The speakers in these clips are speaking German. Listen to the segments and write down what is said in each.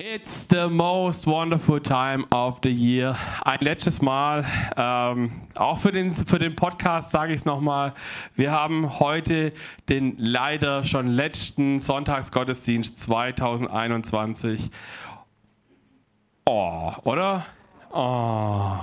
It's the most wonderful time of the year. Ein letztes Mal, ähm, auch für den, für den Podcast sage ich es nochmal, wir haben heute den leider schon letzten Sonntagsgottesdienst 2021. Oh, oder? Oh.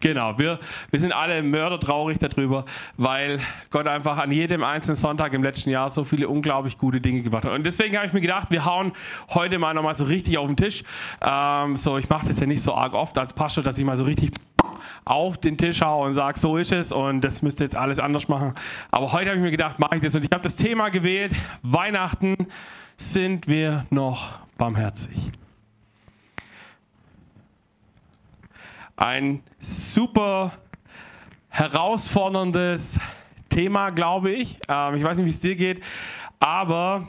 Genau, wir, wir sind alle mördertraurig darüber, weil Gott einfach an jedem einzelnen Sonntag im letzten Jahr so viele unglaublich gute Dinge gemacht hat. Und deswegen habe ich mir gedacht, wir hauen heute mal nochmal so richtig auf den Tisch. Ähm, so, ich mache das ja nicht so arg oft als Pastor, dass ich mal so richtig auf den Tisch haue und sage, so ist es und das müsst ihr jetzt alles anders machen. Aber heute habe ich mir gedacht, mache ich das. Und ich habe das Thema gewählt, Weihnachten sind wir noch barmherzig. Ein super herausforderndes Thema, glaube ich. Ähm, ich weiß nicht, wie es dir geht, aber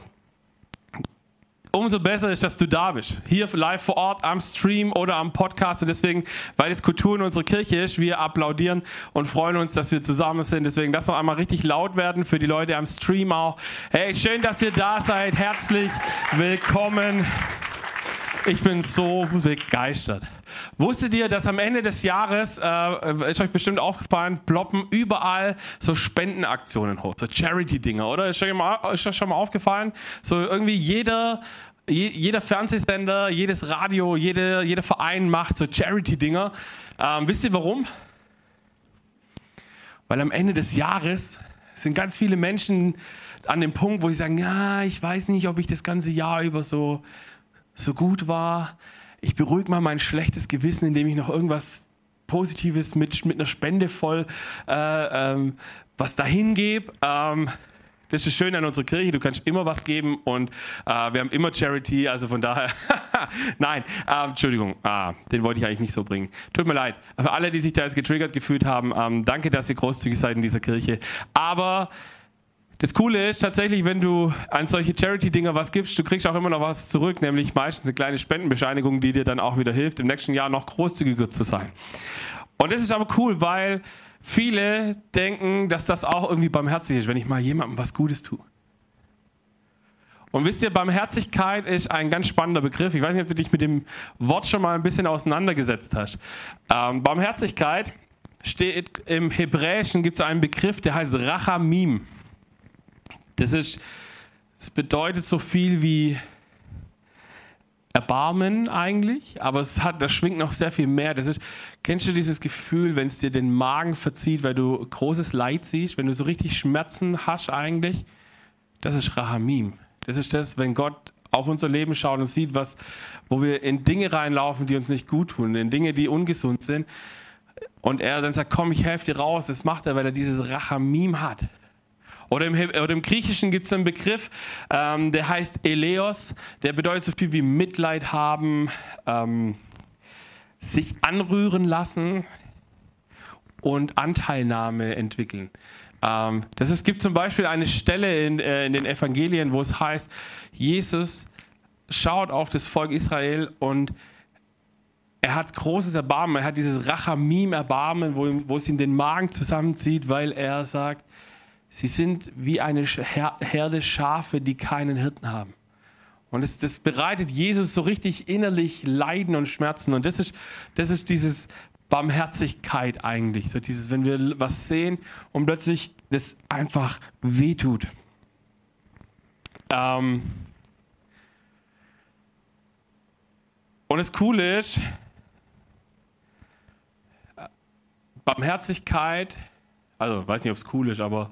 umso besser ist, dass du da bist. Hier live vor Ort am Stream oder am Podcast. Und deswegen, weil es Kultur in unserer Kirche ist, wir applaudieren und freuen uns, dass wir zusammen sind. Deswegen lass noch einmal richtig laut werden für die Leute am Stream auch. Hey, schön, dass ihr da seid. Herzlich willkommen. Ich bin so begeistert. Wusstet ihr, dass am Ende des Jahres, äh, ist euch bestimmt aufgefallen, ploppen überall so Spendenaktionen hoch, so Charity-Dinger, oder? Ist euch, schon mal aufgefallen? So irgendwie jeder, jeder Fernsehsender, jedes Radio, jede, jeder Verein macht so Charity-Dinger. Ähm, wisst ihr warum? Weil am Ende des Jahres sind ganz viele Menschen an dem Punkt, wo sie sagen, ja, ich weiß nicht, ob ich das ganze Jahr über so, so gut war ich beruhige mal mein schlechtes Gewissen, indem ich noch irgendwas Positives mit, mit einer Spende voll äh, ähm, was dahin gebe. Ähm, das ist schön an unserer Kirche, du kannst immer was geben und äh, wir haben immer Charity, also von daher, nein, äh, Entschuldigung, ah, den wollte ich eigentlich nicht so bringen. Tut mir leid, für alle, die sich da jetzt getriggert gefühlt haben, ähm, danke, dass ihr großzügig seid in dieser Kirche. Aber das Coole ist tatsächlich, wenn du an solche Charity-Dinger was gibst, du kriegst auch immer noch was zurück, nämlich meistens eine kleine Spendenbescheinigung, die dir dann auch wieder hilft, im nächsten Jahr noch großzügiger zu sein. Und das ist aber cool, weil viele denken, dass das auch irgendwie barmherzig ist, wenn ich mal jemandem was Gutes tue. Und wisst ihr, Barmherzigkeit ist ein ganz spannender Begriff. Ich weiß nicht, ob du dich mit dem Wort schon mal ein bisschen auseinandergesetzt hast. Ähm, Barmherzigkeit steht im Hebräischen, gibt es einen Begriff, der heißt Rachamim. Das ist, das bedeutet so viel wie Erbarmen eigentlich, aber es hat, das schwingt noch sehr viel mehr. Das ist, kennst du dieses Gefühl, wenn es dir den Magen verzieht, weil du großes Leid siehst, wenn du so richtig Schmerzen hast eigentlich? Das ist Rahamim. Das ist das, wenn Gott auf unser Leben schaut und sieht, was, wo wir in Dinge reinlaufen, die uns nicht gut tun, in Dinge, die ungesund sind. Und er dann sagt, komm, ich helfe dir raus. Das macht er, weil er dieses Rachamim hat. Oder im, oder im Griechischen gibt es einen Begriff, ähm, der heißt Eleos, der bedeutet so viel wie Mitleid haben, ähm, sich anrühren lassen und Anteilnahme entwickeln. Ähm, das ist, es gibt zum Beispiel eine Stelle in, äh, in den Evangelien, wo es heißt, Jesus schaut auf das Volk Israel und er hat großes Erbarmen, er hat dieses Rachamim-Erbarmen, wo, wo es ihm den Magen zusammenzieht, weil er sagt, Sie sind wie eine Herde Schafe, die keinen Hirten haben. Und das, das bereitet Jesus so richtig innerlich Leiden und Schmerzen. Und das ist, das ist dieses Barmherzigkeit eigentlich. So dieses, wenn wir was sehen und plötzlich das einfach wehtut. Ähm und das Coole ist, Barmherzigkeit, also weiß nicht, ob es cool ist, aber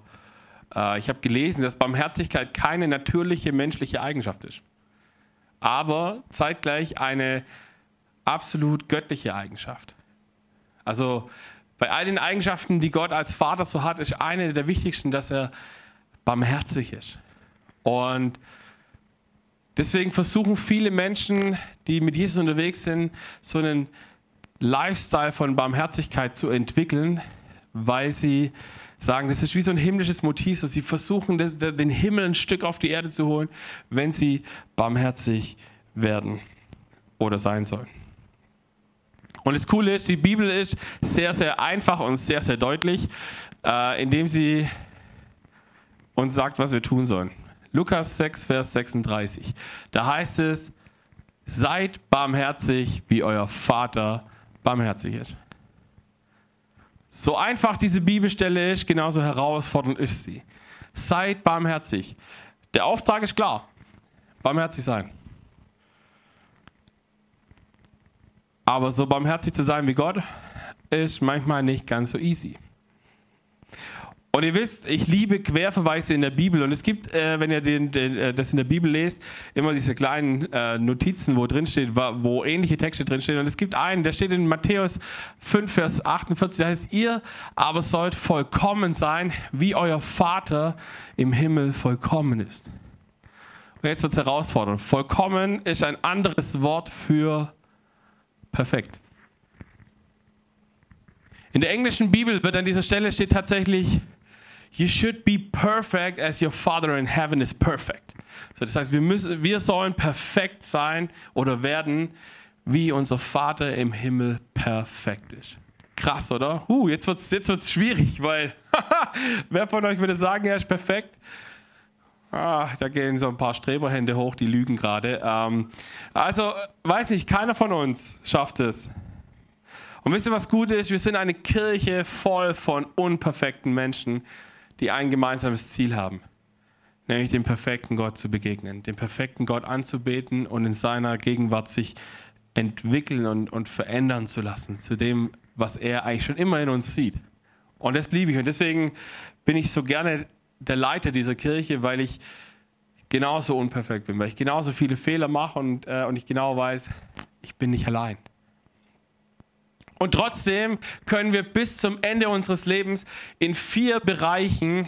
äh, ich habe gelesen, dass Barmherzigkeit keine natürliche menschliche Eigenschaft ist, aber zeitgleich eine absolut göttliche Eigenschaft. Also bei all den Eigenschaften, die Gott als Vater so hat, ist eine der wichtigsten, dass er barmherzig ist. Und deswegen versuchen viele Menschen, die mit Jesus unterwegs sind, so einen Lifestyle von Barmherzigkeit zu entwickeln, weil sie sagen, das ist wie so ein himmlisches Motiv. So sie versuchen, den Himmel ein Stück auf die Erde zu holen, wenn sie barmherzig werden oder sein sollen. Und das Coole ist, die Bibel ist sehr, sehr einfach und sehr, sehr deutlich, äh, indem sie uns sagt, was wir tun sollen. Lukas 6, Vers 36. Da heißt es, Seid barmherzig, wie euer Vater barmherzig ist. So einfach diese Bibelstelle ist, genauso herausfordernd ist sie. Seid barmherzig. Der Auftrag ist klar. Barmherzig sein. Aber so barmherzig zu sein wie Gott ist manchmal nicht ganz so easy. Und ihr wisst, ich liebe Querverweise in der Bibel. Und es gibt, äh, wenn ihr den, den, äh, das in der Bibel lest, immer diese kleinen äh, Notizen, wo drin steht, wo ähnliche Texte drinstehen. Und es gibt einen, der steht in Matthäus 5, Vers 48, da heißt, ihr aber sollt vollkommen sein, wie euer Vater im Himmel vollkommen ist. Und jetzt wird es herausfordernd. Vollkommen ist ein anderes Wort für perfekt. In der englischen Bibel wird an dieser Stelle steht tatsächlich You should be perfect as your Father in heaven is perfect. So, das heißt, wir, müssen, wir sollen perfekt sein oder werden, wie unser Vater im Himmel perfekt ist. Krass, oder? Uh, jetzt wird jetzt wird's schwierig, weil wer von euch würde sagen, er ist perfekt? Ah, da gehen so ein paar Streberhände hoch, die lügen gerade. Ähm, also, weiß ich, keiner von uns schafft es. Und wisst ihr, was gut ist? Wir sind eine Kirche voll von unperfekten Menschen, die ein gemeinsames Ziel haben, nämlich dem perfekten Gott zu begegnen, dem perfekten Gott anzubeten und in seiner Gegenwart sich entwickeln und, und verändern zu lassen, zu dem, was er eigentlich schon immer in uns sieht. Und das liebe ich. Und deswegen bin ich so gerne der Leiter dieser Kirche, weil ich genauso unperfekt bin, weil ich genauso viele Fehler mache und, äh, und ich genau weiß, ich bin nicht allein. Und trotzdem können wir bis zum Ende unseres Lebens in vier Bereichen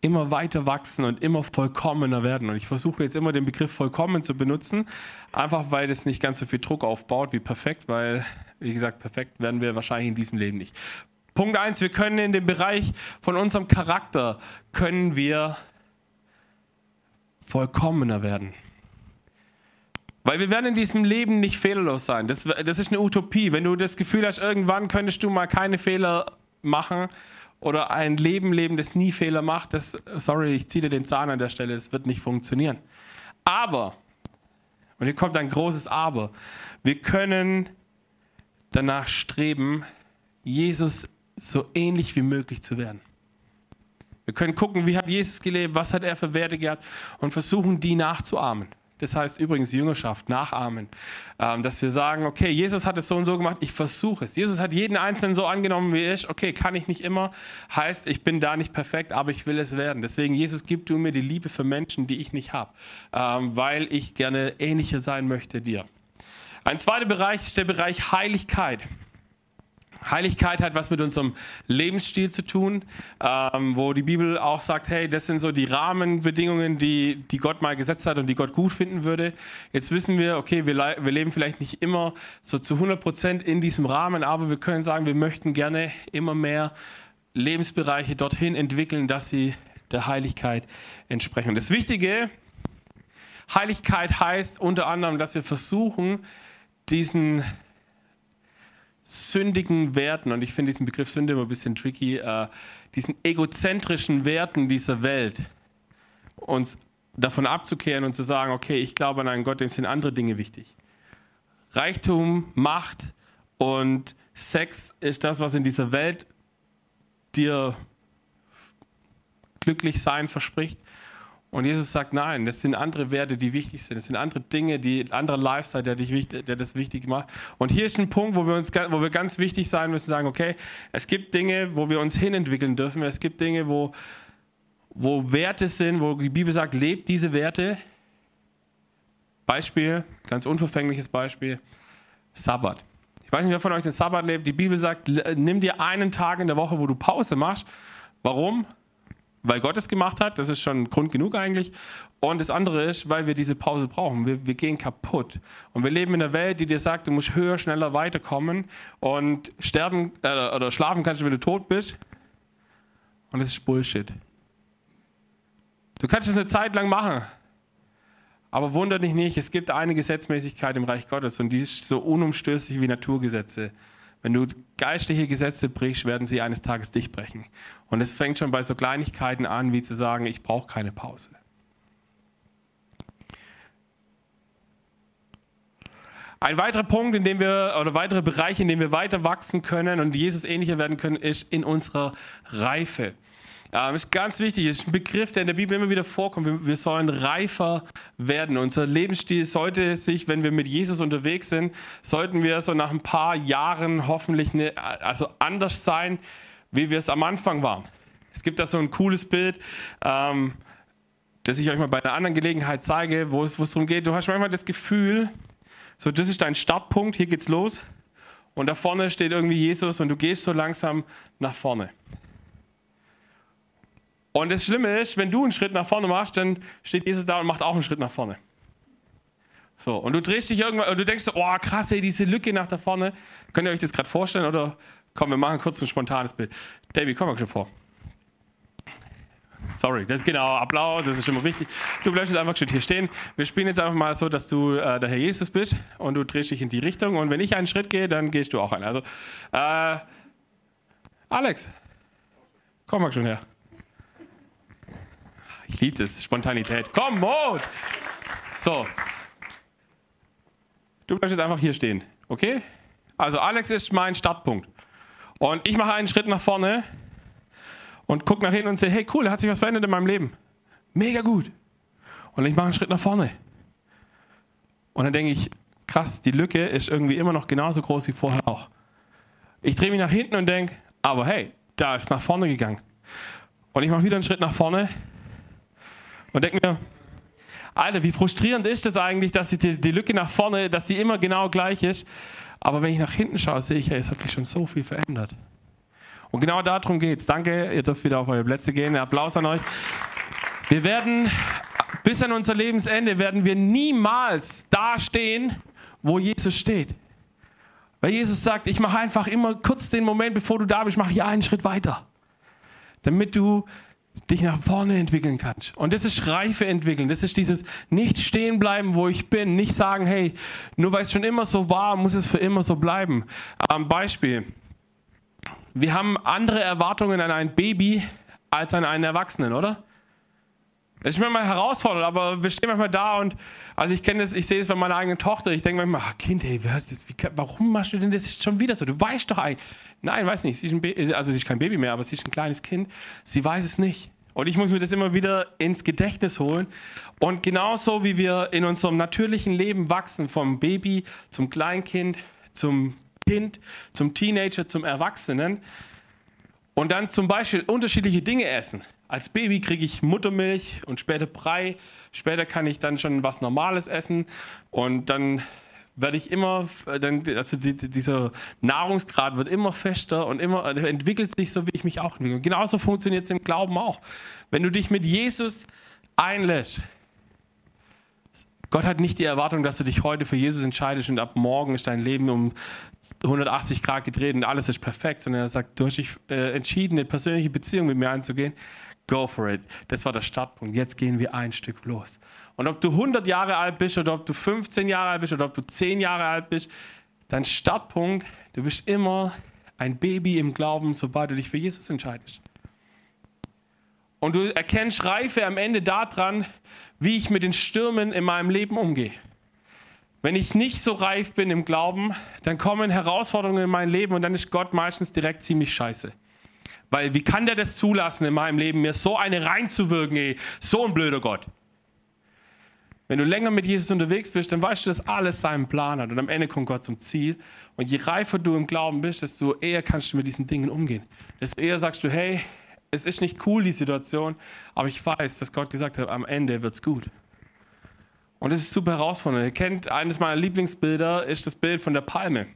immer weiter wachsen und immer vollkommener werden. Und ich versuche jetzt immer den Begriff vollkommen zu benutzen, einfach weil das nicht ganz so viel Druck aufbaut wie perfekt, weil, wie gesagt, perfekt werden wir wahrscheinlich in diesem Leben nicht. Punkt eins: wir können in dem Bereich von unserem Charakter, können wir vollkommener werden. Weil wir werden in diesem Leben nicht fehlerlos sein. Das, das ist eine Utopie. Wenn du das Gefühl hast, irgendwann könntest du mal keine Fehler machen oder ein Leben leben, das nie Fehler macht, das, sorry, ich ziehe dir den Zahn an der Stelle, es wird nicht funktionieren. Aber, und hier kommt ein großes Aber, wir können danach streben, Jesus so ähnlich wie möglich zu werden. Wir können gucken, wie hat Jesus gelebt, was hat er für Werte gehabt und versuchen, die nachzuahmen. Das heißt übrigens Jüngerschaft, nachahmen. Ähm, dass wir sagen, okay, Jesus hat es so und so gemacht, ich versuche es. Jesus hat jeden Einzelnen so angenommen, wie ich. Okay, kann ich nicht immer. Heißt, ich bin da nicht perfekt, aber ich will es werden. Deswegen, Jesus, gib du mir die Liebe für Menschen, die ich nicht habe. Ähm, weil ich gerne ähnlicher sein möchte dir. Ein zweiter Bereich ist der Bereich Heiligkeit. Heiligkeit hat was mit unserem Lebensstil zu tun, ähm, wo die Bibel auch sagt, hey, das sind so die Rahmenbedingungen, die, die Gott mal gesetzt hat und die Gott gut finden würde. Jetzt wissen wir, okay, wir, wir leben vielleicht nicht immer so zu 100 Prozent in diesem Rahmen, aber wir können sagen, wir möchten gerne immer mehr Lebensbereiche dorthin entwickeln, dass sie der Heiligkeit entsprechen. Das Wichtige, Heiligkeit heißt unter anderem, dass wir versuchen, diesen sündigen Werten, und ich finde diesen Begriff Sünde immer ein bisschen tricky, äh, diesen egozentrischen Werten dieser Welt, uns davon abzukehren und zu sagen, okay, ich glaube an einen Gott, dem sind andere Dinge wichtig. Reichtum, Macht und Sex ist das, was in dieser Welt dir glücklich sein verspricht. Und Jesus sagt, nein, das sind andere Werte, die wichtig sind. Das sind andere Dinge, die andere Lifestyle, der, dich, der das wichtig macht. Und hier ist ein Punkt, wo wir uns, wo wir ganz wichtig sein müssen, sagen, okay, es gibt Dinge, wo wir uns hinentwickeln dürfen. Es gibt Dinge, wo, wo Werte sind, wo die Bibel sagt, lebt diese Werte. Beispiel, ganz unverfängliches Beispiel, Sabbat. Ich weiß nicht, wer von euch den Sabbat lebt. Die Bibel sagt, nimm dir einen Tag in der Woche, wo du Pause machst. Warum? Weil Gott es gemacht hat, das ist schon Grund genug eigentlich. Und das andere ist, weil wir diese Pause brauchen. Wir, wir gehen kaputt. Und wir leben in einer Welt, die dir sagt, du musst höher, schneller weiterkommen. Und sterben äh, oder schlafen kannst du, wenn du tot bist. Und das ist Bullshit. Du kannst es eine Zeit lang machen. Aber wundert dich nicht, es gibt eine Gesetzmäßigkeit im Reich Gottes und die ist so unumstößlich wie Naturgesetze. Wenn du geistliche Gesetze brichst, werden sie eines Tages dich brechen. Und es fängt schon bei so Kleinigkeiten an, wie zu sagen, ich brauche keine Pause. Ein weiterer Punkt, in dem wir, oder weitere Bereiche, in dem wir weiter wachsen können und Jesus ähnlicher werden können, ist in unserer Reife. Ähm, ist ganz wichtig, ist ein Begriff, der in der Bibel immer wieder vorkommt. Wir, wir, sollen reifer werden. Unser Lebensstil sollte sich, wenn wir mit Jesus unterwegs sind, sollten wir so nach ein paar Jahren hoffentlich ne, also anders sein, wie wir es am Anfang waren. Es gibt da so ein cooles Bild, ähm, das ich euch mal bei einer anderen Gelegenheit zeige, wo es, wo es darum geht. Du hast manchmal das Gefühl, so das ist dein Startpunkt, hier geht's los. Und da vorne steht irgendwie Jesus und du gehst so langsam nach vorne. Und das Schlimme ist, wenn du einen Schritt nach vorne machst, dann steht Jesus da und macht auch einen Schritt nach vorne. So, und du drehst dich irgendwann und du denkst, oh krass, ey, diese Lücke nach da vorne. Könnt ihr euch das gerade vorstellen oder komm, wir machen kurz ein spontanes Bild. Davy, komm mal schon vor. Sorry, das ist genau Applaus, das ist mal wichtig. Du bleibst jetzt einfach schon hier stehen. Wir spielen jetzt einfach mal so, dass du äh, der Herr Jesus bist und du drehst dich in die Richtung und wenn ich einen Schritt gehe, dann gehst du auch einen. Also, äh, Alex, komm mal schon her. Ich liebe das, Spontanität. Komm, Mut! So. Du bleibst jetzt einfach hier stehen, okay? Also Alex ist mein Startpunkt. Und ich mache einen Schritt nach vorne und gucke nach hinten und sehe, hey cool, da hat sich was verändert in meinem Leben. Mega gut. Und ich mache einen Schritt nach vorne. Und dann denke ich, krass, die Lücke ist irgendwie immer noch genauso groß wie vorher auch. Ich drehe mich nach hinten und denke, aber hey, da ist nach vorne gegangen. Und ich mache wieder einen Schritt nach vorne und denke mir, Alter, wie frustrierend ist das eigentlich, dass die, die Lücke nach vorne, dass die immer genau gleich ist. Aber wenn ich nach hinten schaue, sehe ich, hey, es hat sich schon so viel verändert. Und genau darum geht's. Danke, ihr dürft wieder auf eure Plätze gehen. Applaus an euch. Wir werden bis an unser Lebensende werden wir niemals da stehen, wo Jesus steht. Weil Jesus sagt, ich mache einfach immer kurz den Moment, bevor du da bist, mache ich einen Schritt weiter. Damit du dich nach vorne entwickeln kannst. Und das ist Reife entwickeln. Das ist dieses nicht stehen bleiben, wo ich bin. Nicht sagen, hey, nur weil es schon immer so war, muss es für immer so bleiben. Am Beispiel. Wir haben andere Erwartungen an ein Baby als an einen Erwachsenen, oder? Das ist manchmal herausfordernd, aber wir stehen manchmal da und, also ich kenne das, ich sehe es bei meiner eigenen Tochter, ich denke manchmal, ach Kind, hey, warum machst du denn das jetzt schon wieder so? Du weißt doch eigentlich. Nein, weiß nicht, sie ist ein also sie ist kein Baby mehr, aber sie ist ein kleines Kind. Sie weiß es nicht. Und ich muss mir das immer wieder ins Gedächtnis holen. Und genauso wie wir in unserem natürlichen Leben wachsen, vom Baby zum Kleinkind, zum Kind, zum Teenager, zum Erwachsenen, und dann zum Beispiel unterschiedliche Dinge essen. Als Baby kriege ich Muttermilch und später Brei. Später kann ich dann schon was Normales essen und dann werde ich immer, dann, also die, dieser Nahrungsgrad wird immer fester und immer entwickelt sich so, wie ich mich auch entwickle. Genauso funktioniert es im Glauben auch. Wenn du dich mit Jesus einlässt, Gott hat nicht die Erwartung, dass du dich heute für Jesus entscheidest und ab morgen ist dein Leben um 180 Grad gedreht und alles ist perfekt, sondern er sagt, du hast dich äh, entschieden, eine persönliche Beziehung mit mir einzugehen. Go for it. Das war der Startpunkt. Jetzt gehen wir ein Stück los. Und ob du 100 Jahre alt bist oder ob du 15 Jahre alt bist oder ob du 10 Jahre alt bist, dein Startpunkt, du bist immer ein Baby im Glauben, sobald du dich für Jesus entscheidest. Und du erkennst Reife am Ende daran, wie ich mit den Stürmen in meinem Leben umgehe. Wenn ich nicht so reif bin im Glauben, dann kommen Herausforderungen in mein Leben und dann ist Gott meistens direkt ziemlich scheiße. Weil wie kann der das zulassen in meinem Leben, mir so eine reinzuwirken, ey, so ein blöder Gott. Wenn du länger mit Jesus unterwegs bist, dann weißt du, dass alles seinen Plan hat und am Ende kommt Gott zum Ziel. Und je reifer du im Glauben bist, desto eher kannst du mit diesen Dingen umgehen. Desto eher sagst du, hey, es ist nicht cool, die Situation, aber ich weiß, dass Gott gesagt hat, am Ende wird's gut. Und es ist super herausfordernd. Ihr kennt, eines meiner Lieblingsbilder ist das Bild von der Palme.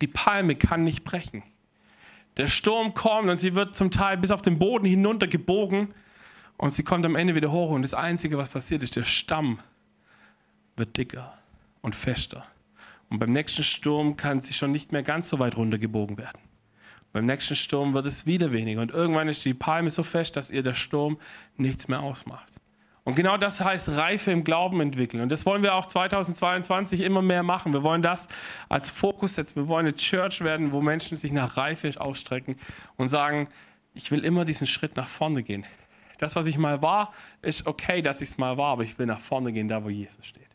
Die Palme kann nicht brechen. Der Sturm kommt und sie wird zum Teil bis auf den Boden hinunter gebogen und sie kommt am Ende wieder hoch und das Einzige, was passiert ist, der Stamm wird dicker und fester. Und beim nächsten Sturm kann sie schon nicht mehr ganz so weit runtergebogen werden. Beim nächsten Sturm wird es wieder weniger und irgendwann ist die Palme so fest, dass ihr der Sturm nichts mehr ausmacht. Und genau das heißt Reife im Glauben entwickeln. Und das wollen wir auch 2022 immer mehr machen. Wir wollen das als Fokus setzen. Wir wollen eine Church werden, wo Menschen sich nach Reife ausstrecken und sagen, ich will immer diesen Schritt nach vorne gehen. Das, was ich mal war, ist okay, dass ich es mal war, aber ich will nach vorne gehen, da wo Jesus steht.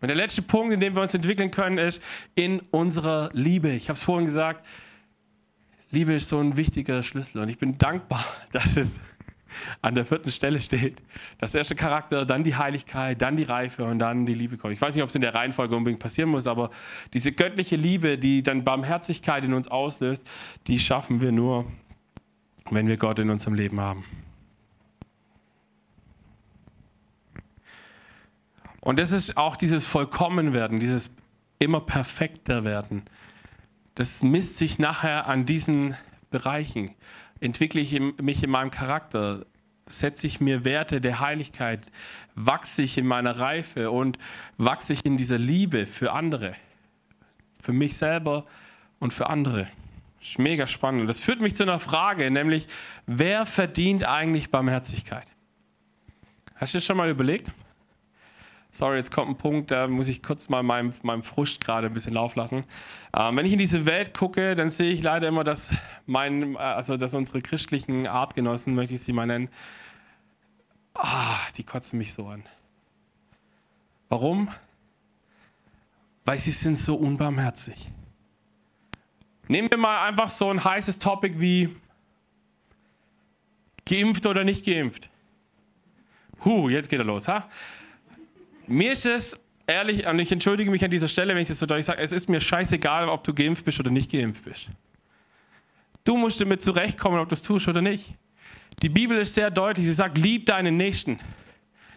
Und der letzte Punkt, in dem wir uns entwickeln können, ist in unserer Liebe. Ich habe es vorhin gesagt, Liebe ist so ein wichtiger Schlüssel. Und ich bin dankbar, dass es an der vierten Stelle steht. Das erste Charakter, dann die Heiligkeit, dann die Reife und dann die Liebe kommt. Ich weiß nicht, ob es in der Reihenfolge unbedingt passieren muss, aber diese göttliche Liebe, die dann Barmherzigkeit in uns auslöst, die schaffen wir nur, wenn wir Gott in unserem Leben haben. Und das ist auch dieses Vollkommenwerden, dieses immer perfekter werden. Das misst sich nachher an diesen Bereichen. Entwickle ich mich in meinem Charakter? Setze ich mir Werte der Heiligkeit? Wachse ich in meiner Reife und wachse ich in dieser Liebe für andere? Für mich selber und für andere. Das ist mega spannend. Das führt mich zu einer Frage, nämlich, wer verdient eigentlich Barmherzigkeit? Hast du das schon mal überlegt? Sorry, jetzt kommt ein Punkt, da muss ich kurz mal meinem, meinem Frust gerade ein bisschen Lauf lassen. Ähm, wenn ich in diese Welt gucke, dann sehe ich leider immer, dass, mein, äh, also dass unsere christlichen Artgenossen, möchte ich sie mal nennen, ah, die kotzen mich so an. Warum? Weil sie sind so unbarmherzig. Nehmen wir mal einfach so ein heißes Topic wie geimpft oder nicht geimpft. Huh, jetzt geht er los, ha? Mir ist es ehrlich, und ich entschuldige mich an dieser Stelle, wenn ich das so deutlich sage, es ist mir scheißegal, ob du geimpft bist oder nicht geimpft bist. Du musst damit zurechtkommen, ob du es tust oder nicht. Die Bibel ist sehr deutlich, sie sagt, lieb deinen Nächsten.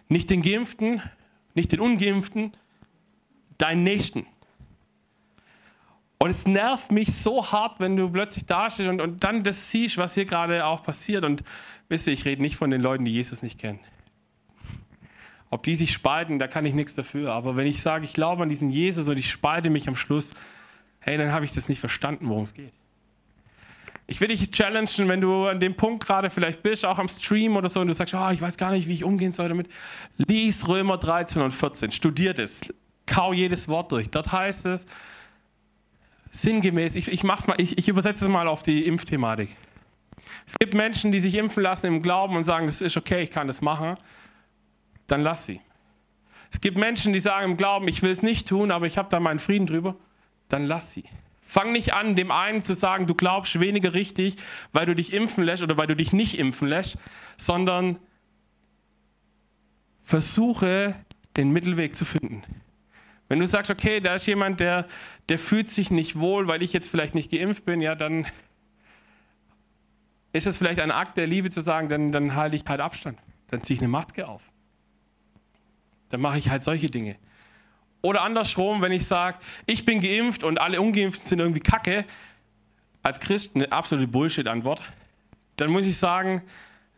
Nicht den Geimpften, nicht den Ungeimpften, deinen Nächsten. Und es nervt mich so hart, wenn du plötzlich dastehst und, und dann das siehst, was hier gerade auch passiert. Und wisst ihr, ich rede nicht von den Leuten, die Jesus nicht kennen. Ob die sich spalten, da kann ich nichts dafür. Aber wenn ich sage, ich glaube an diesen Jesus und ich spalte mich am Schluss, hey, dann habe ich das nicht verstanden, worum es geht. Ich will dich challengen, wenn du an dem Punkt gerade vielleicht bist, auch am Stream oder so, und du sagst, oh, ich weiß gar nicht, wie ich umgehen soll damit. Lies Römer 13 und 14, studiert es, kau jedes Wort durch. Dort heißt es, sinngemäß, ich, ich, mach's mal, ich, ich übersetze es mal auf die Impfthematik. Es gibt Menschen, die sich impfen lassen im Glauben und sagen, das ist okay, ich kann das machen dann lass sie. Es gibt Menschen, die sagen im Glauben, ich will es nicht tun, aber ich habe da meinen Frieden drüber, dann lass sie. Fang nicht an, dem einen zu sagen, du glaubst weniger richtig, weil du dich impfen lässt oder weil du dich nicht impfen lässt, sondern versuche, den Mittelweg zu finden. Wenn du sagst, okay, da ist jemand, der, der fühlt sich nicht wohl, weil ich jetzt vielleicht nicht geimpft bin, ja, dann ist es vielleicht ein Akt der Liebe zu sagen, dann, dann halte ich halt Abstand. Dann ziehe ich eine Maske auf. Dann mache ich halt solche Dinge. Oder andersrum, wenn ich sage, ich bin geimpft und alle Ungeimpften sind irgendwie kacke, als Christ eine absolute Bullshit-Antwort, dann muss ich sagen,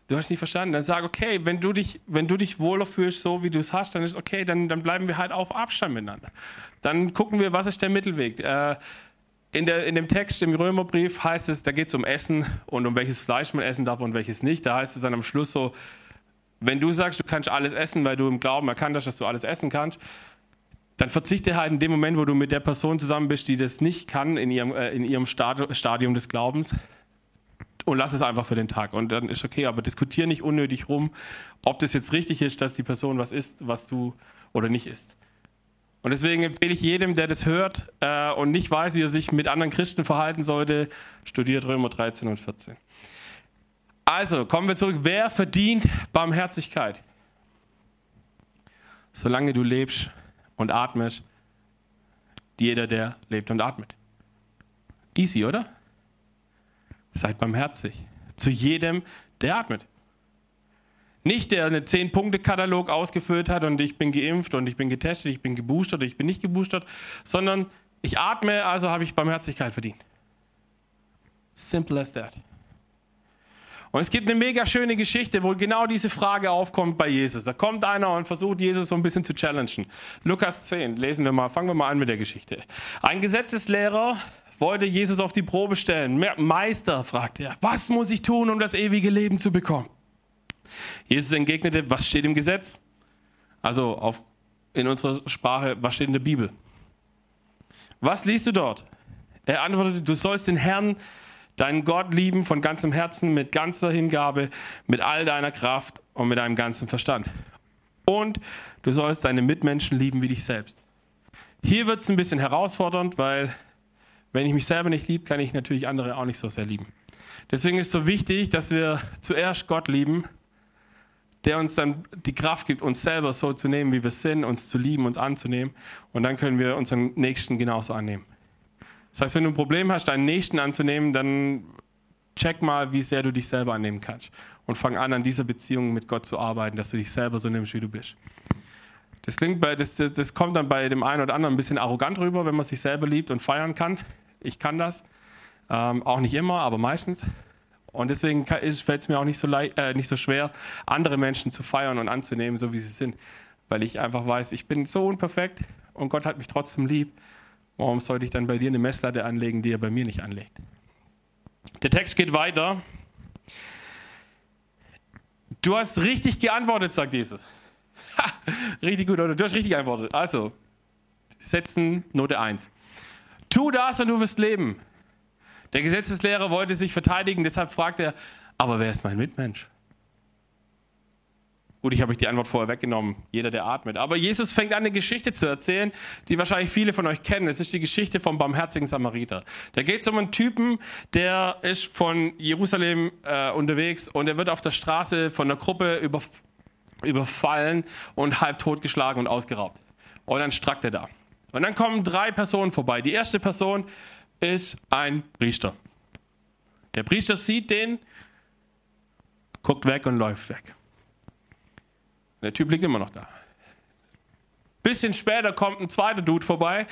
du hast nicht verstanden. Dann sag, okay, wenn du dich, wenn du dich wohler fühlst, so wie du es hast, dann ist okay, dann, dann bleiben wir halt auf Abstand miteinander. Dann gucken wir, was ist der Mittelweg. Äh, in, der, in dem Text im Römerbrief heißt es, da geht es um Essen und um welches Fleisch man essen darf und welches nicht. Da heißt es dann am Schluss so, wenn du sagst, du kannst alles essen, weil du im Glauben erkannt hast, dass du alles essen kannst, dann verzichte halt in dem Moment, wo du mit der Person zusammen bist, die das nicht kann, in ihrem, äh, in ihrem Stadium des Glaubens und lass es einfach für den Tag. Und dann ist okay, aber diskutiere nicht unnötig rum, ob das jetzt richtig ist, dass die Person was isst, was du oder nicht isst. Und deswegen empfehle ich jedem, der das hört äh, und nicht weiß, wie er sich mit anderen Christen verhalten sollte, studiert Römer 13 und 14. Also, kommen wir zurück. Wer verdient Barmherzigkeit? Solange du lebst und atmest, jeder, der lebt und atmet. Easy, oder? Seid barmherzig. Zu jedem, der atmet. Nicht der einen 10-Punkte-Katalog ausgefüllt hat und ich bin geimpft und ich bin getestet, ich bin geboostert, ich bin nicht geboostert, sondern ich atme, also habe ich Barmherzigkeit verdient. Simple as that. Und es gibt eine mega schöne Geschichte, wo genau diese Frage aufkommt bei Jesus. Da kommt einer und versucht Jesus so ein bisschen zu challengen. Lukas 10, lesen wir mal, fangen wir mal an mit der Geschichte. Ein Gesetzeslehrer wollte Jesus auf die Probe stellen. Meister, fragte er, was muss ich tun, um das ewige Leben zu bekommen? Jesus entgegnete, was steht im Gesetz? Also auf, in unserer Sprache, was steht in der Bibel? Was liest du dort? Er antwortete, du sollst den Herrn, deinen Gott lieben von ganzem Herzen, mit ganzer Hingabe, mit all deiner Kraft und mit deinem ganzen Verstand. Und du sollst deine Mitmenschen lieben wie dich selbst. Hier wird es ein bisschen herausfordernd, weil wenn ich mich selber nicht liebe, kann ich natürlich andere auch nicht so sehr lieben. Deswegen ist es so wichtig, dass wir zuerst Gott lieben, der uns dann die Kraft gibt, uns selber so zu nehmen, wie wir sind, uns zu lieben, uns anzunehmen. Und dann können wir unseren Nächsten genauso annehmen. Das heißt, wenn du ein Problem hast, deinen Nächsten anzunehmen, dann check mal, wie sehr du dich selber annehmen kannst. Und fang an, an dieser Beziehung mit Gott zu arbeiten, dass du dich selber so nimmst, wie du bist. Das, klingt bei, das, das, das kommt dann bei dem einen oder anderen ein bisschen arrogant rüber, wenn man sich selber liebt und feiern kann. Ich kann das. Ähm, auch nicht immer, aber meistens. Und deswegen fällt es mir auch nicht so, äh, nicht so schwer, andere Menschen zu feiern und anzunehmen, so wie sie sind. Weil ich einfach weiß, ich bin so unperfekt und Gott hat mich trotzdem lieb. Warum sollte ich dann bei dir eine Messlatte anlegen, die er bei mir nicht anlegt? Der Text geht weiter. Du hast richtig geantwortet, sagt Jesus. Ha, richtig gut, oder? Du hast richtig geantwortet. Also, setzen Note 1. Tu das und du wirst leben. Der Gesetzeslehrer wollte sich verteidigen, deshalb fragt er, aber wer ist mein Mitmensch? Gut, ich habe euch die Antwort vorher weggenommen, jeder, der atmet. Aber Jesus fängt an, eine Geschichte zu erzählen, die wahrscheinlich viele von euch kennen. Es ist die Geschichte vom barmherzigen Samariter. Da geht es um einen Typen, der ist von Jerusalem äh, unterwegs und er wird auf der Straße von einer Gruppe über, überfallen und halb totgeschlagen und ausgeraubt. Und dann strackt er da. Und dann kommen drei Personen vorbei. Die erste Person ist ein Priester. Der Priester sieht den, guckt weg und läuft weg. Der Typ liegt immer noch da. Bisschen später kommt ein zweiter Dude vorbei,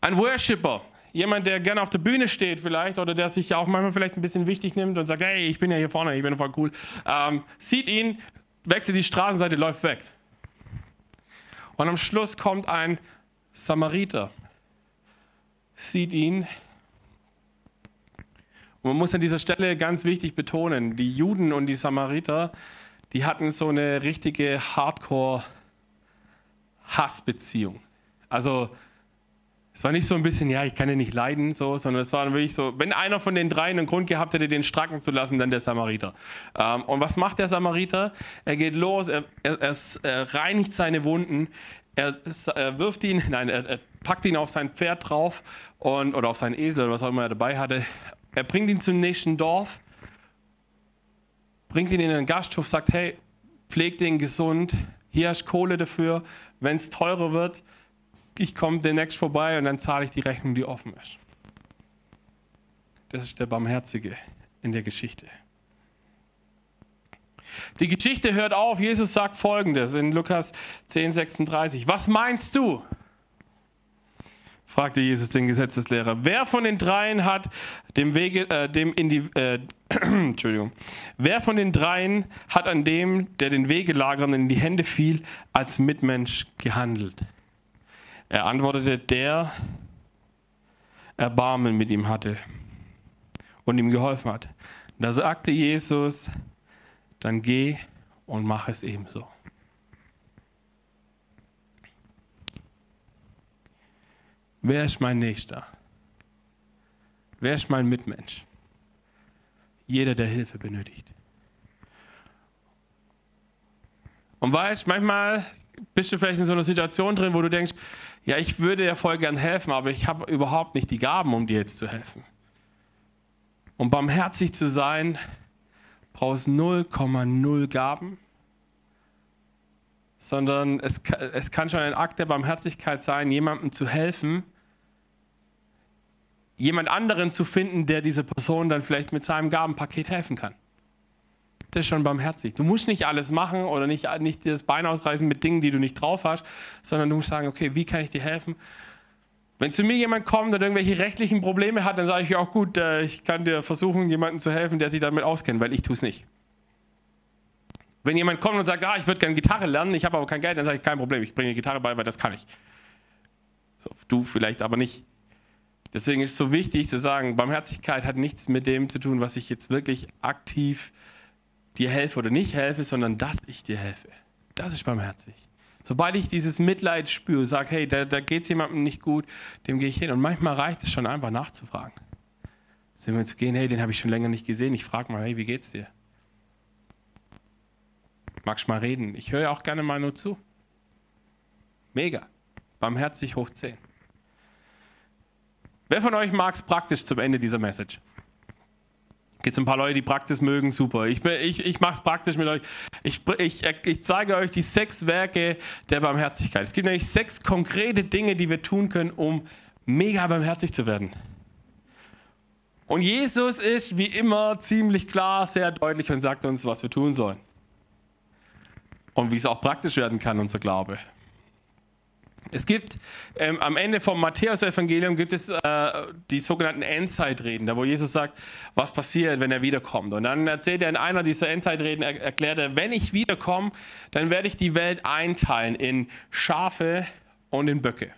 ein Worshipper, jemand, der gerne auf der Bühne steht vielleicht oder der sich auch manchmal vielleicht ein bisschen wichtig nimmt und sagt, hey, ich bin ja hier vorne, ich bin voll cool. Ähm, sieht ihn, wechselt die Straßenseite, läuft weg. Und am Schluss kommt ein Samariter, sieht ihn. Und man muss an dieser Stelle ganz wichtig betonen, die Juden und die Samariter, die hatten so eine richtige Hardcore-Hassbeziehung. Also es war nicht so ein bisschen, ja, ich kann ihn nicht leiden, so, sondern es war wirklich so, wenn einer von den dreien einen Grund gehabt hätte, den stracken zu lassen, dann der Samariter. Ähm, und was macht der Samariter? Er geht los, er, er, er reinigt seine Wunden, er, er wirft ihn, nein, er, er, packt ihn auf sein Pferd drauf und, oder auf seinen Esel oder was auch immer er dabei hatte. Er bringt ihn zum nächsten Dorf, bringt ihn in einen Gasthof, sagt, hey, pfleg den gesund, hier hast Kohle dafür, wenn es teurer wird, ich komme demnächst vorbei und dann zahle ich die Rechnung, die offen ist. Das ist der Barmherzige in der Geschichte. Die Geschichte hört auf. Jesus sagt folgendes in Lukas 10, 36. Was meinst du? Fragte Jesus den Gesetzeslehrer. Wer von den dreien hat dem Wege, äh, dem in die, äh, Entschuldigung. Wer von den dreien hat an dem, der den Wegelagernden in die Hände fiel, als Mitmensch gehandelt? Er antwortete, der Erbarmen mit ihm hatte und ihm geholfen hat. Da sagte Jesus, dann geh und mach es ebenso. Wer ist mein Nächster? Wer ist mein Mitmensch? Jeder, der Hilfe benötigt. Und weißt, manchmal bist du vielleicht in so einer Situation drin, wo du denkst, ja, ich würde dir voll gern helfen, aber ich habe überhaupt nicht die Gaben, um dir jetzt zu helfen. Um barmherzig zu sein, brauchst 0,0 Gaben, sondern es, es kann schon ein Akt der Barmherzigkeit sein, jemandem zu helfen, jemand anderen zu finden, der diese Person dann vielleicht mit seinem Gabenpaket helfen kann. Das ist schon barmherzig. Du musst nicht alles machen oder nicht, nicht das Bein ausreißen mit Dingen, die du nicht drauf hast, sondern du musst sagen, okay, wie kann ich dir helfen? Wenn zu mir jemand kommt und irgendwelche rechtlichen Probleme hat, dann sage ich auch gut, äh, ich kann dir versuchen, jemandem zu helfen, der sich damit auskennt, weil ich tue es nicht. Wenn jemand kommt und sagt, ah, ich würde gerne Gitarre lernen, ich habe aber kein Geld, dann sage ich, kein Problem, ich bringe Gitarre bei, weil das kann ich. So, du vielleicht aber nicht. Deswegen ist es so wichtig zu sagen, Barmherzigkeit hat nichts mit dem zu tun, was ich jetzt wirklich aktiv dir helfe oder nicht helfe, sondern dass ich dir helfe. Das ist barmherzig. Sobald ich dieses Mitleid spüre, sage, hey, da, da geht es jemandem nicht gut, dem gehe ich hin. Und manchmal reicht es schon einfach nachzufragen. Sind wir zu gehen, hey, den habe ich schon länger nicht gesehen. Ich frage mal, hey, wie geht's dir? Magst mal reden? Ich höre auch gerne mal nur zu. Mega. Barmherzig hoch 10. Wer von euch mag es praktisch zum Ende dieser Message? Gibt es ein paar Leute, die Praxis mögen? Super. Ich, ich, ich mache es praktisch mit euch. Ich, ich, ich zeige euch die sechs Werke der Barmherzigkeit. Es gibt nämlich sechs konkrete Dinge, die wir tun können, um mega barmherzig zu werden. Und Jesus ist wie immer ziemlich klar, sehr deutlich und sagt uns, was wir tun sollen. Und wie es auch praktisch werden kann, unser Glaube. Es gibt ähm, am Ende vom Matthäus-Evangelium gibt es äh, die sogenannten Endzeitreden, da wo Jesus sagt, was passiert, wenn er wiederkommt. Und dann erzählt er in einer dieser Endzeitreden, er, erklärt er, wenn ich wiederkomme, dann werde ich die Welt einteilen in Schafe und in Böcke.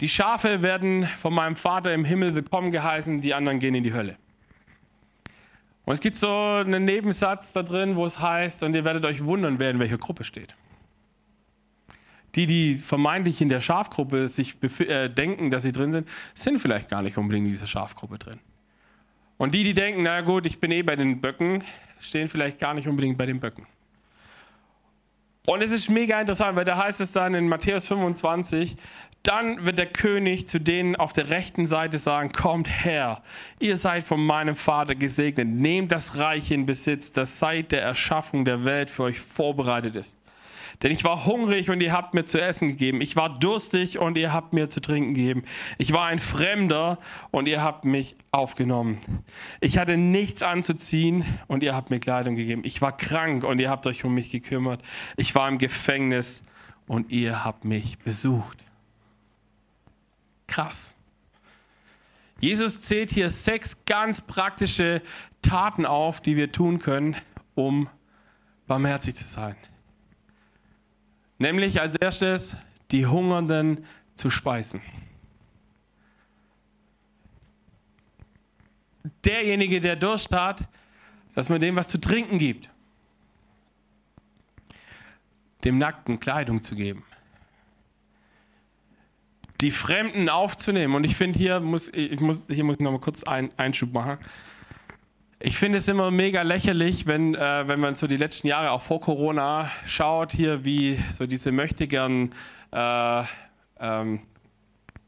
Die Schafe werden von meinem Vater im Himmel willkommen geheißen, die anderen gehen in die Hölle. Und es gibt so einen Nebensatz da drin, wo es heißt, und ihr werdet euch wundern, wer in welcher Gruppe steht. Die, die vermeintlich in der Schafgruppe sich äh, denken, dass sie drin sind, sind vielleicht gar nicht unbedingt in dieser Schafgruppe drin. Und die, die denken, na gut, ich bin eh bei den Böcken, stehen vielleicht gar nicht unbedingt bei den Böcken. Und es ist mega interessant, weil da heißt es dann in Matthäus 25, dann wird der König zu denen auf der rechten Seite sagen, kommt her, ihr seid von meinem Vater gesegnet, nehmt das Reich in Besitz, das seit der Erschaffung der Welt für euch vorbereitet ist. Denn ich war hungrig und ihr habt mir zu essen gegeben. Ich war durstig und ihr habt mir zu trinken gegeben. Ich war ein Fremder und ihr habt mich aufgenommen. Ich hatte nichts anzuziehen und ihr habt mir Kleidung gegeben. Ich war krank und ihr habt euch um mich gekümmert. Ich war im Gefängnis und ihr habt mich besucht. Krass. Jesus zählt hier sechs ganz praktische Taten auf, die wir tun können, um barmherzig zu sein. Nämlich als erstes die Hungernden zu speisen. Derjenige, der Durst hat, dass man dem was zu trinken gibt. Dem Nackten Kleidung zu geben. Die Fremden aufzunehmen. Und ich finde, hier muss ich, muss, hier muss ich noch mal kurz einen Einschub machen. Ich finde es immer mega lächerlich, wenn, äh, wenn man so die letzten Jahre auch vor Corona schaut, hier wie so diese möchtegern äh, ähm,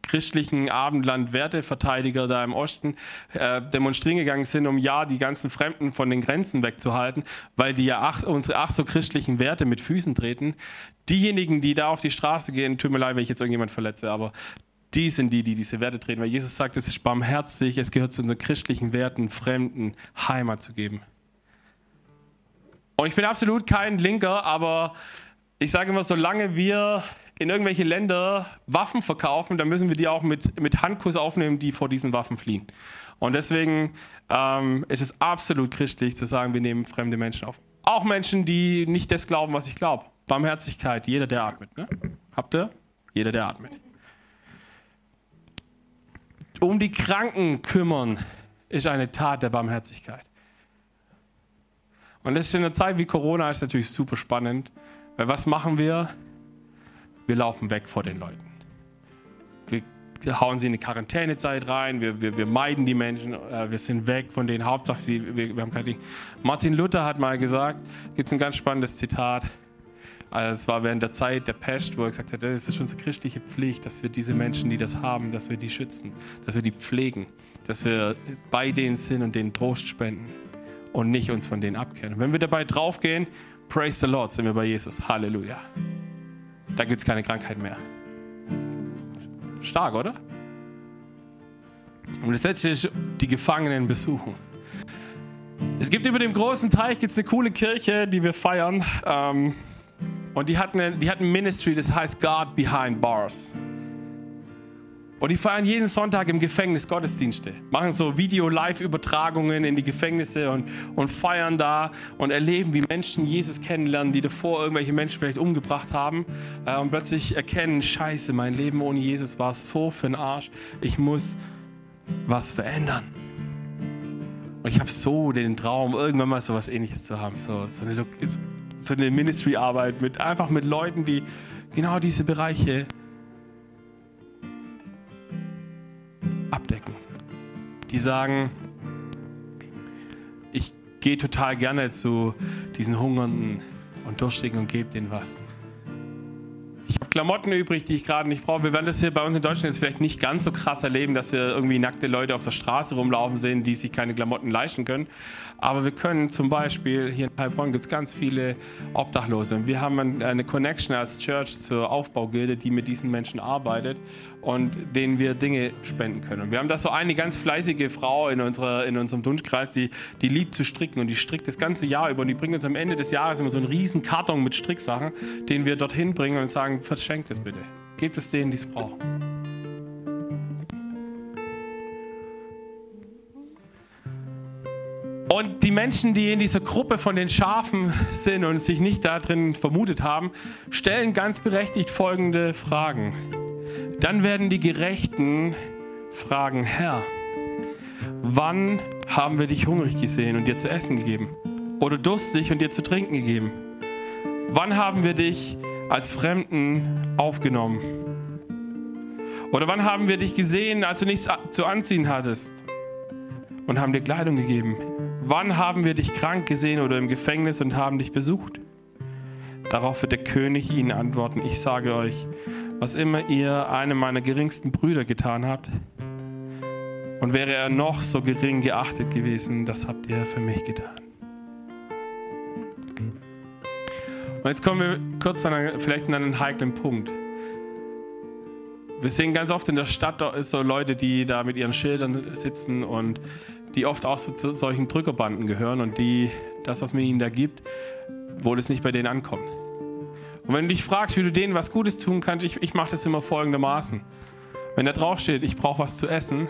christlichen Abendland-Werteverteidiger da im Osten äh, demonstrieren gegangen sind, um ja die ganzen Fremden von den Grenzen wegzuhalten, weil die ja ach, unsere ach so christlichen Werte mit Füßen treten. Diejenigen, die da auf die Straße gehen, tut mir leid, wenn ich jetzt irgendjemand verletze, aber die sind die, die diese Werte treten, weil Jesus sagt, es ist barmherzig, es gehört zu unseren christlichen Werten, Fremden Heimat zu geben. Und ich bin absolut kein Linker, aber ich sage immer, solange wir in irgendwelche Länder Waffen verkaufen, dann müssen wir die auch mit, mit Handkuss aufnehmen, die vor diesen Waffen fliehen. Und deswegen ähm, ist es absolut christlich zu sagen, wir nehmen fremde Menschen auf. Auch Menschen, die nicht das glauben, was ich glaube. Barmherzigkeit, jeder, der atmet. Ne? Habt ihr? Jeder, der atmet um die Kranken kümmern, ist eine Tat der Barmherzigkeit. Und das ist in einer Zeit wie Corona ist natürlich super spannend, weil was machen wir? Wir laufen weg vor den Leuten. Wir hauen sie in eine Quarantänezeit rein, wir, wir, wir meiden die Menschen, äh, wir sind weg von denen. Hauptsache, sie, wir, wir haben kein Ding. Martin Luther hat mal gesagt, gibt es ein ganz spannendes Zitat, also es war während der Zeit der Pest, wo er gesagt hat, das ist unsere christliche Pflicht, dass wir diese Menschen, die das haben, dass wir die schützen, dass wir die pflegen, dass wir bei denen sind und denen Trost spenden und nicht uns von denen abkehren. Und wenn wir dabei draufgehen, praise the Lord, sind wir bei Jesus. Halleluja. Da gibt es keine Krankheit mehr. Stark, oder? Und das letzte ist die Gefangenen besuchen. Es gibt über dem großen Teich gibt's eine coole Kirche, die wir feiern. Ähm, und die hatten, die hatten ein Ministry, das heißt God Behind Bars. Und die feiern jeden Sonntag im Gefängnis Gottesdienste, machen so Video-Live-Übertragungen in die Gefängnisse und, und feiern da und erleben, wie Menschen Jesus kennenlernen, die davor irgendwelche Menschen vielleicht umgebracht haben äh, und plötzlich erkennen, scheiße, mein Leben ohne Jesus war so für den Arsch, ich muss was verändern. Und ich habe so den Traum, irgendwann mal so was ähnliches zu haben, so, so eine so eine Ministry-Arbeit mit einfach mit Leuten, die genau diese Bereiche Die sagen, ich gehe total gerne zu diesen Hungernden und Durstigen und gebe denen was. Klamotten übrig, die ich gerade nicht brauche. Wir werden das hier bei uns in Deutschland jetzt vielleicht nicht ganz so krass erleben, dass wir irgendwie nackte Leute auf der Straße rumlaufen sehen, die sich keine Klamotten leisten können. Aber wir können zum Beispiel, hier in Heilbronn gibt es ganz viele Obdachlose. Wir haben eine Connection als Church zur Aufbaugilde, die mit diesen Menschen arbeitet und denen wir Dinge spenden können. Und wir haben da so eine ganz fleißige Frau in, unserer, in unserem Dunstkreis, die, die liebt zu stricken und die strickt das ganze Jahr über und die bringt uns am Ende des Jahres immer so einen riesen Karton mit Stricksachen, den wir dorthin bringen und sagen, verschenkt es bitte. Gebt es denen, die es brauchen. Und die Menschen, die in dieser Gruppe von den Schafen sind und sich nicht darin vermutet haben, stellen ganz berechtigt folgende Fragen. Dann werden die Gerechten fragen, Herr, wann haben wir dich hungrig gesehen und dir zu essen gegeben? Oder durstig und dir zu trinken gegeben? Wann haben wir dich als Fremden aufgenommen? Oder wann haben wir dich gesehen, als du nichts zu anziehen hattest und haben dir Kleidung gegeben? Wann haben wir dich krank gesehen oder im Gefängnis und haben dich besucht? Darauf wird der König ihnen antworten, ich sage euch, was immer ihr einem meiner geringsten Brüder getan habt, und wäre er noch so gering geachtet gewesen, das habt ihr für mich getan. Und jetzt kommen wir kurz an einen, vielleicht an einen heiklen Punkt. Wir sehen ganz oft in der Stadt so Leute, die da mit ihren Schildern sitzen und die oft auch so zu solchen Drückerbanden gehören und die das, was man ihnen da gibt, wo das nicht bei denen ankommt. Und wenn du dich fragst, wie du denen was Gutes tun kannst, ich, ich mache das immer folgendermaßen. Wenn da drauf steht, ich brauche was zu essen,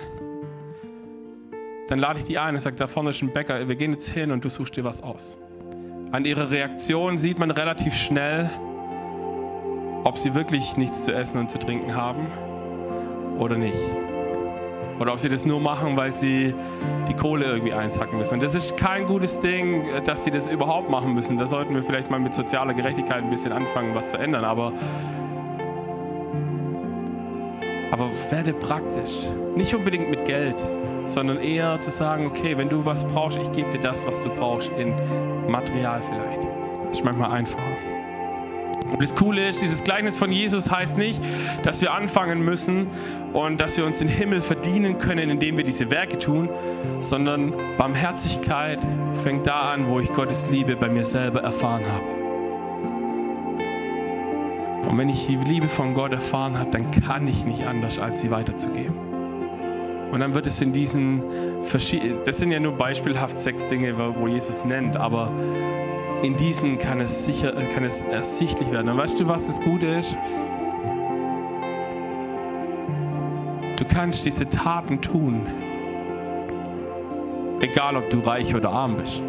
dann lade ich die ein und sage, da vorne ist ein Bäcker, wir gehen jetzt hin und du suchst dir was aus. An ihrer Reaktion sieht man relativ schnell, ob sie wirklich nichts zu essen und zu trinken haben oder nicht. Oder ob sie das nur machen, weil sie die Kohle irgendwie einsacken müssen. Und das ist kein gutes Ding, dass sie das überhaupt machen müssen. Da sollten wir vielleicht mal mit sozialer Gerechtigkeit ein bisschen anfangen, was zu ändern. Aber, aber werde praktisch. Nicht unbedingt mit Geld, sondern eher zu sagen, okay, wenn du was brauchst, ich gebe dir das, was du brauchst, in Material vielleicht. Das ist manchmal einfacher. Und das Coole ist, dieses Gleichnis von Jesus heißt nicht, dass wir anfangen müssen und dass wir uns den Himmel verdienen können, indem wir diese Werke tun, sondern Barmherzigkeit fängt da an, wo ich Gottes Liebe bei mir selber erfahren habe. Und wenn ich die Liebe von Gott erfahren habe, dann kann ich nicht anders, als sie weiterzugeben. Und dann wird es in diesen verschiedenen, das sind ja nur beispielhaft sechs Dinge, wo Jesus nennt, aber in diesen kann es sicher, kann es ersichtlich werden. Und weißt du, was das Gute ist? Du kannst diese Taten tun, egal ob du reich oder arm bist.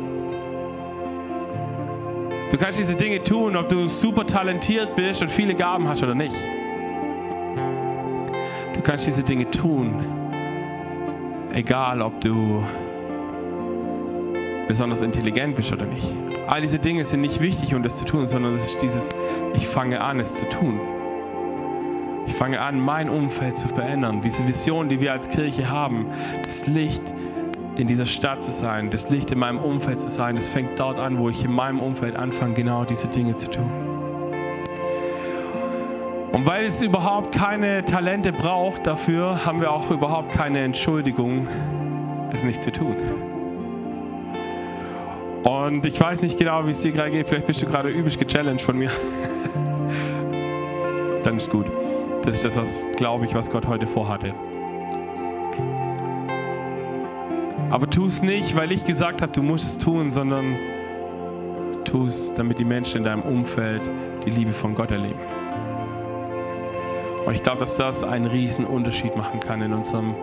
Du kannst diese Dinge tun, ob du super talentiert bist und viele Gaben hast oder nicht. Du kannst diese Dinge tun, egal ob du besonders intelligent bist oder nicht. All diese Dinge sind nicht wichtig, um das zu tun, sondern es ist dieses, ich fange an, es zu tun. Ich fange an, mein Umfeld zu verändern. Diese Vision, die wir als Kirche haben, das Licht in dieser Stadt zu sein, das Licht in meinem Umfeld zu sein, das fängt dort an, wo ich in meinem Umfeld anfange, genau diese Dinge zu tun. Und weil es überhaupt keine Talente braucht dafür, haben wir auch überhaupt keine Entschuldigung, es nicht zu tun. Und ich weiß nicht genau, wie es dir gerade geht. Vielleicht bist du gerade übelst gechallenged von mir. Dann ist gut. Das ist das, was, glaube ich, was Gott heute vorhatte. Aber tu es nicht, weil ich gesagt habe, du musst es tun, sondern tu es, damit die Menschen in deinem Umfeld die Liebe von Gott erleben. Und ich glaube, dass das einen riesen Unterschied machen kann in unserem,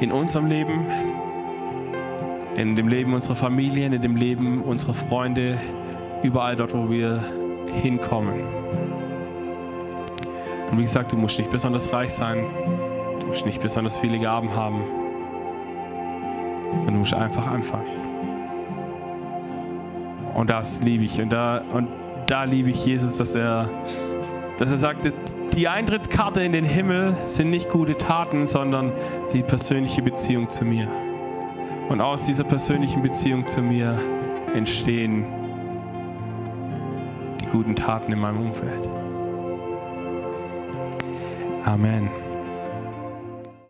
in unserem Leben, in dem Leben unserer Familien, in dem Leben unserer Freunde, überall dort, wo wir hinkommen. Und wie gesagt, du musst nicht besonders reich sein, du musst nicht besonders viele Gaben haben, sondern du musst einfach anfangen. Und das liebe ich. Und da, und da liebe ich Jesus, dass er, dass er sagte, die Eintrittskarte in den Himmel sind nicht gute Taten, sondern die persönliche Beziehung zu mir. Und aus dieser persönlichen Beziehung zu mir entstehen die guten Taten in meinem Umfeld. Amen.